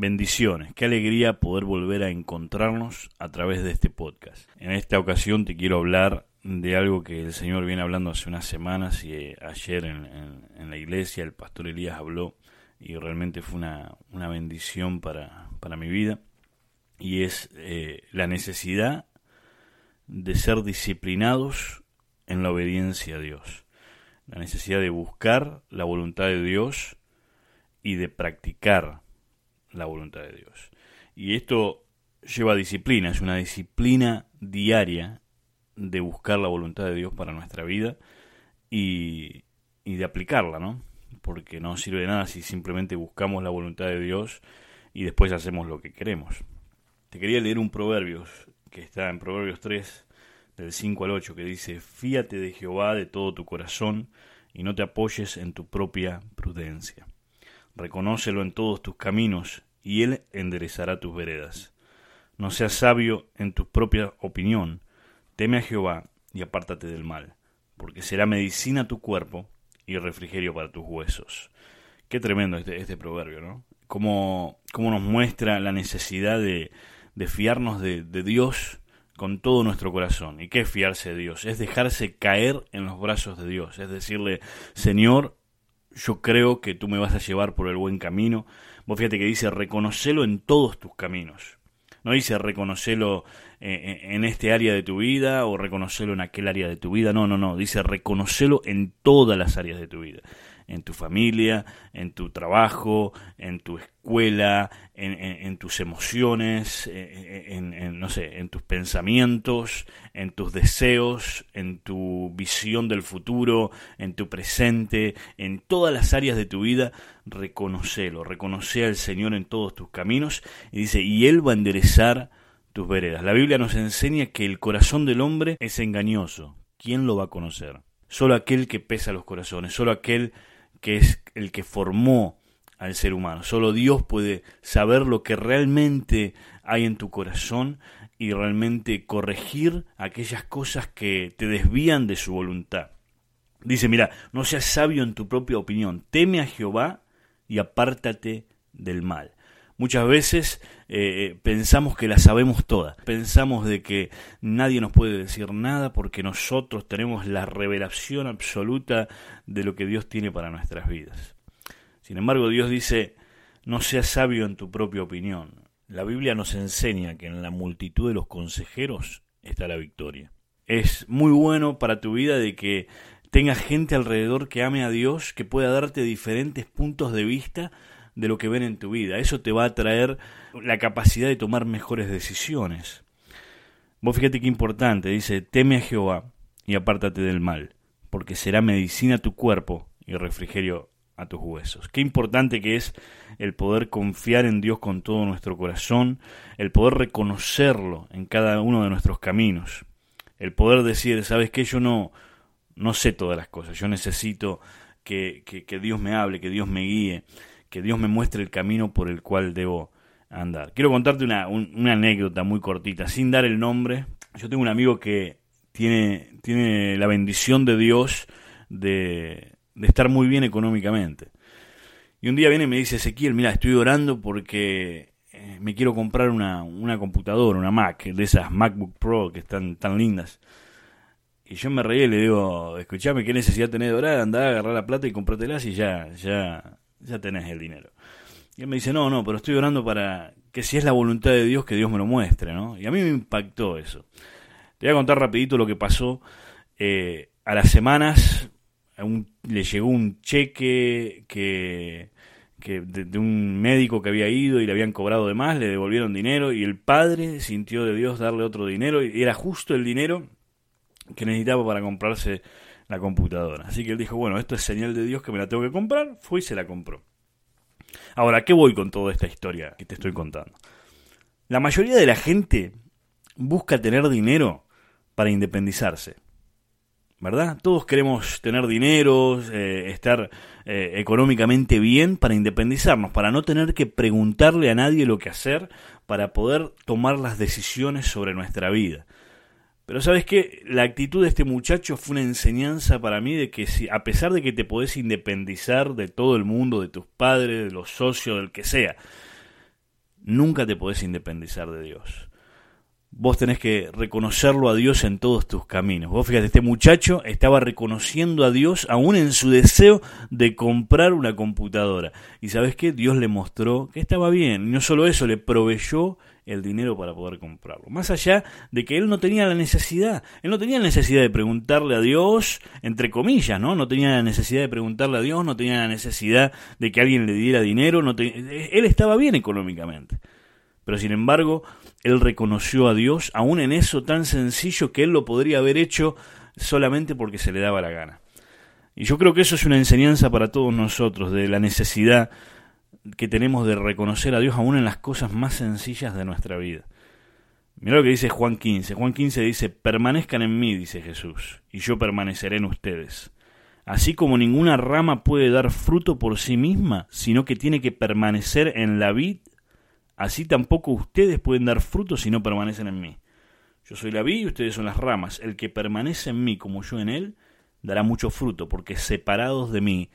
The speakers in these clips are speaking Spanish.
Bendiciones, qué alegría poder volver a encontrarnos a través de este podcast. En esta ocasión te quiero hablar de algo que el Señor viene hablando hace unas semanas y eh, ayer en, la iglesia el pastor Elías habló y realmente fue una, bendición para, mi vida. Y es eh, la necesidad de ser disciplinados en la obediencia a Dios, la necesidad de buscar la voluntad de Dios y de practicar la voluntad de Dios. Y esto lleva disciplina, es una disciplina diaria de buscar la voluntad de Dios para nuestra vida y, y de aplicarla, ¿no? Porque no sirve de nada si simplemente buscamos la voluntad de Dios y después hacemos lo que queremos. Te quería leer un proverbio que está en Proverbios 3, del 5 al 8, que dice, Fíate de Jehová de todo tu corazón y no te apoyes en tu propia prudencia. Reconócelo en todos tus caminos, y él enderezará tus veredas. No seas sabio en tu propia opinión, teme a Jehová y apártate del mal, porque será medicina tu cuerpo y refrigerio para tus huesos. Qué tremendo este, este proverbio, ¿no? Cómo, cómo, nos muestra la necesidad de, de fiarnos de, de Dios con todo nuestro corazón. ¿Y qué es fiarse de Dios? Es dejarse caer en los brazos de Dios, es decirle, Señor, yo creo que tú me vas a llevar por el buen camino. Vos fíjate que dice, reconocelo en todos tus caminos. No dice reconocelo eh, eh, en este área de tu vida o reconocelo en aquel área de tu vida. No, no, no. Dice reconocelo en todas las áreas de tu vida en tu familia, en tu trabajo, en tu escuela, en, tus emociones, en, no sé, en tus pensamientos, en tus deseos, en tu visión del futuro, en tu presente, en todas las áreas de tu vida, reconocelo, reconoce al Señor en todos tus caminos y dice, y Él va a enderezar tus veredas. La Biblia nos enseña que el corazón del hombre es engañoso. ¿Quién lo va a conocer? Solo aquel que pesa los corazones, solo aquel que es el que formó al ser humano. Solo Dios puede saber lo que realmente hay en tu corazón y realmente corregir aquellas cosas que te desvían de su voluntad. Dice, mira, no seas sabio en tu propia opinión, teme a Jehová y apártate del mal. Muchas veces eh, pensamos que la sabemos toda, pensamos de que nadie nos puede decir nada porque nosotros tenemos la revelación absoluta de lo que Dios tiene para nuestras vidas. Sin embargo, Dios dice, no seas sabio en tu propia opinión. La Biblia nos enseña que en la multitud de los consejeros está la victoria. Es muy bueno para tu vida de que tengas gente alrededor que ame a Dios, que pueda darte diferentes puntos de vista de lo que ven en tu vida. Eso te va a traer la capacidad de tomar mejores decisiones. Vos fíjate qué importante, dice, teme a Jehová y apártate del mal, porque será medicina a tu cuerpo y refrigerio a tus huesos. Qué importante que es el poder confiar en Dios con todo nuestro corazón, el poder reconocerlo en cada uno de nuestros caminos, el poder decir, sabes que yo no, no sé todas las cosas, yo necesito que, que, que Dios me hable, que Dios me guíe, que Dios me muestre el camino por el cual debo andar. Quiero contarte una, anécdota muy cortita, sin dar el nombre. Yo tengo un amigo que tiene, tiene la bendición de Dios de, estar muy bien económicamente. Y un día viene y me dice, Ezequiel, mira, estoy orando porque eh, me quiero comprar una, una computadora, una Mac, de esas MacBook Pro que están tan lindas. Y yo me reí y le digo, escuchame, ¿qué necesidad tenés de orar? Andá agarrar la plata y comprártelas y ya, ya, ya tenés el dinero. Y él me dice, no, no, pero estoy orando para que si es la voluntad de Dios, que Dios me lo muestre, ¿no? Y a mí me impactó eso. Te voy a contar rapidito lo que pasó. Eh, a las semanas le llegó un cheque que, que de, un médico que había ido y le habían cobrado de más, le devolvieron dinero y el padre sintió de Dios darle otro dinero y era justo el dinero que necesitaba para comprarse la computadora. Así que él dijo, bueno, esto es señal de Dios que me la tengo que comprar, fue y se la compró. Ahora, ¿qué voy con toda esta historia que te estoy contando? La mayoría de la gente busca tener dinero para independizarse. ¿Verdad? Todos queremos tener dinero, eh, estar eh, económicamente bien para independizarnos, para no tener que preguntarle a nadie lo que hacer, para poder tomar las decisiones sobre nuestra vida. Pero sabes qué, la actitud de este muchacho fue una enseñanza para mí de que si, a pesar de que te podés independizar de todo el mundo, de tus padres, de los socios, del que sea, nunca te podés independizar de Dios. Vos tenés que reconocerlo a Dios en todos tus caminos. Vos fíjate, este muchacho estaba reconociendo a Dios aún en su deseo de comprar una computadora. Y sabes qué? Dios le mostró que estaba bien. Y no solo eso, le proveyó el dinero para poder comprarlo. Más allá de que él no tenía la necesidad, él no tenía la necesidad de preguntarle a Dios, entre comillas, ¿no? No tenía la necesidad de preguntarle a Dios, no tenía la necesidad de que alguien le diera dinero, no él estaba bien económicamente. Pero sin embargo, él reconoció a Dios, aún en eso tan sencillo que él lo podría haber hecho solamente porque se le daba la gana. Y yo creo que eso es una enseñanza para todos nosotros, de la necesidad que tenemos de reconocer a Dios aún en las cosas más sencillas de nuestra vida. Mira lo que dice Juan 15. Juan 15 dice, permanezcan en mí, dice Jesús, y yo permaneceré en ustedes. Así como ninguna rama puede dar fruto por sí misma, sino que tiene que permanecer en la vid, así tampoco ustedes pueden dar fruto si no permanecen en mí. Yo soy la vid y ustedes son las ramas. El que permanece en mí como yo en él, dará mucho fruto, porque separados de mí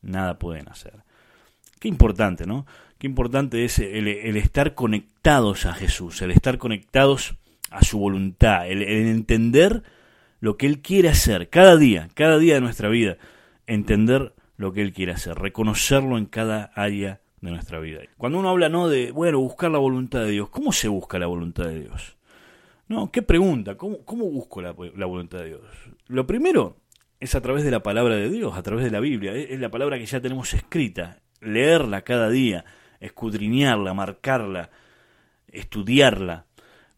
nada pueden hacer. Qué importante, ¿no? Qué importante es el, estar conectados a Jesús, el estar conectados a su voluntad, el, entender lo que Él quiere hacer cada día, cada día de nuestra vida, entender lo que Él quiere hacer, reconocerlo en cada área de nuestra vida. Cuando uno habla, ¿no? De, bueno, buscar la voluntad de Dios, ¿cómo se busca la voluntad de Dios? No, ¿qué pregunta? ¿Cómo, busco la voluntad de Dios? Lo primero es a través de la palabra de Dios, a través de la Biblia, es la palabra que ya tenemos escrita, leerla cada día, escudriñarla, marcarla, estudiarla.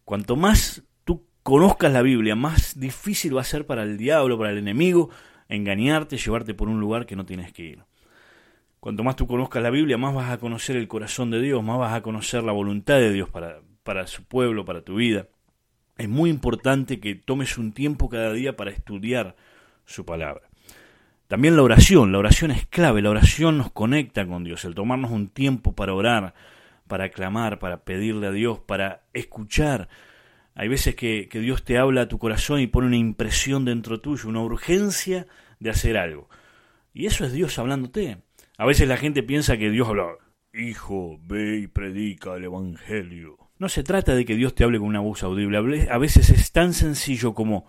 Cuanto más tú conozcas la Biblia, más difícil va a ser para el diablo, para el enemigo, engañarte, llevarte por un lugar que no tienes que ir. Cuanto más tú conozcas la Biblia, más vas a conocer el corazón de Dios, más vas a conocer la voluntad de Dios para, para su pueblo, para tu vida. Es muy importante que tomes un tiempo cada día para estudiar su palabra. También la oración, la oración es clave, la oración nos conecta con Dios, el tomarnos un tiempo para orar, para clamar, para pedirle a Dios, para escuchar. Hay veces que, Dios te habla a tu corazón y pone una impresión dentro tuyo, una urgencia de hacer algo. Y eso es Dios hablándote. A veces la gente piensa que Dios habla, hijo, ve y predica el Evangelio. No se trata de que Dios te hable con una voz audible, a veces es tan sencillo como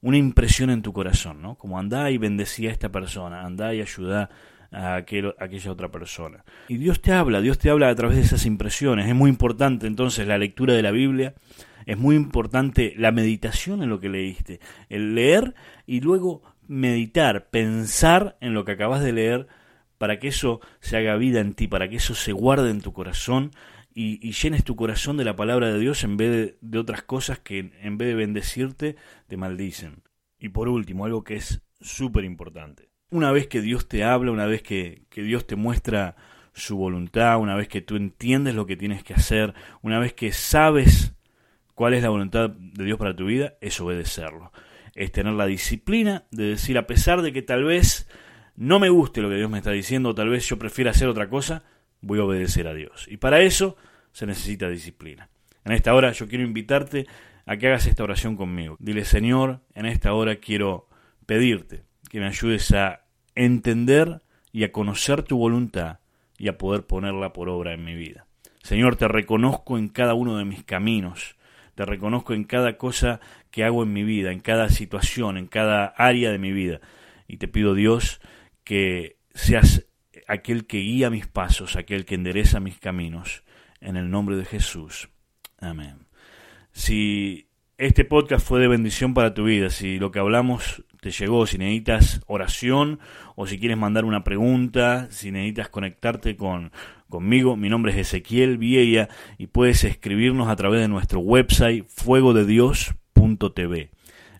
una impresión en tu corazón, ¿no? Como andá y bendecía a esta persona, andá y ayudá a, aquella otra persona. Y Dios te habla, Dios te habla a través de esas impresiones. Es muy importante entonces la lectura de la Biblia, es muy importante la meditación en lo que leíste, el leer y luego meditar, pensar en lo que acabas de leer para que eso se haga vida en ti, para que eso se guarde en tu corazón y, llenes tu corazón de la palabra de Dios en vez de, otras cosas que en vez de bendecirte te maldicen. Y por último, algo que es súper importante. Una vez que Dios te habla, una vez que, que Dios te muestra su voluntad, una vez que tú entiendes lo que tienes que hacer, una vez que sabes cuál es la voluntad de Dios para tu vida, es obedecerlo. Es tener la disciplina de decir, a pesar de que tal vez no me guste lo que Dios me está diciendo, o tal vez yo prefiera hacer otra cosa, voy a obedecer a Dios. Y para eso se necesita disciplina. En esta hora yo quiero invitarte a que hagas esta oración conmigo. Dile, Señor, en esta hora quiero pedirte que me ayudes a entender y a conocer tu voluntad y a poder ponerla por obra en mi vida. Señor, te reconozco en cada uno de mis caminos, te reconozco en cada cosa que hago en mi vida, en cada situación, en cada área de mi vida. Y te pido, Dios, que seas aquel que guía mis pasos, aquel que endereza mis caminos en el nombre de Jesús. Amén. Si este podcast fue de bendición para tu vida, si lo que hablamos te llegó, si necesitas oración o si quieres mandar una pregunta, si necesitas conectarte con, conmigo, mi nombre es Ezequiel Vieya y puedes escribirnos a través de nuestro website fuegodedios.tv.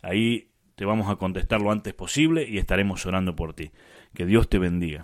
Ahí te vamos a contestar lo antes posible y estaremos orando por ti. Que Dios te bendiga.